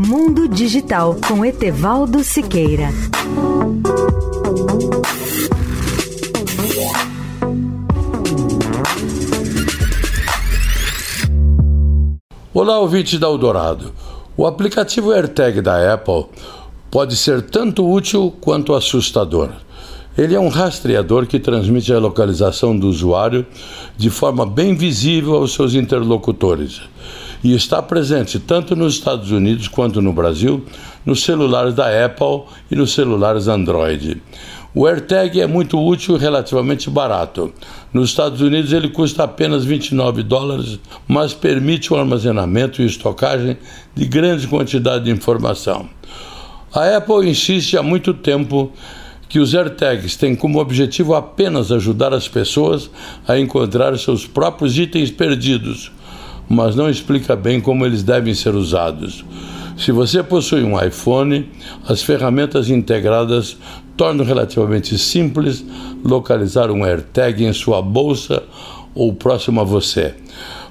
Mundo Digital com Etevaldo Siqueira. Olá, ouvinte da Eldorado. O aplicativo AirTag da Apple pode ser tanto útil quanto assustador. Ele é um rastreador que transmite a localização do usuário de forma bem visível aos seus interlocutores e está presente tanto nos Estados Unidos quanto no Brasil nos celulares da Apple e nos celulares Android. O AirTag é muito útil e relativamente barato. Nos Estados Unidos ele custa apenas 29 dólares, mas permite o armazenamento e estocagem de grande quantidade de informação. A Apple insiste há muito tempo que os AirTags têm como objetivo apenas ajudar as pessoas a encontrar seus próprios itens perdidos, mas não explica bem como eles devem ser usados. Se você possui um iPhone, as ferramentas integradas tornam relativamente simples localizar um AirTag em sua bolsa ou próximo a você.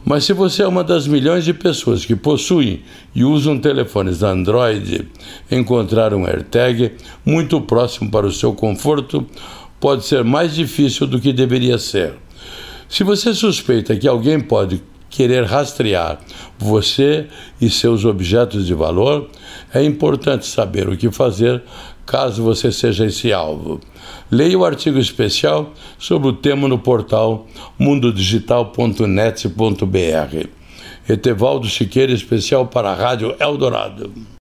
Mas se você é uma das milhões de pessoas que possuem e usam telefones Android, encontrar um AirTag muito próximo para o seu conforto pode ser mais difícil do que deveria ser. Se você suspeita que alguém pode querer rastrear você e seus objetos de valor, é importante saber o que fazer caso você seja esse alvo. Leia o artigo especial sobre o tema no portal mundodigital.net.br. Etevaldo Siqueira, especial para a Rádio Eldorado.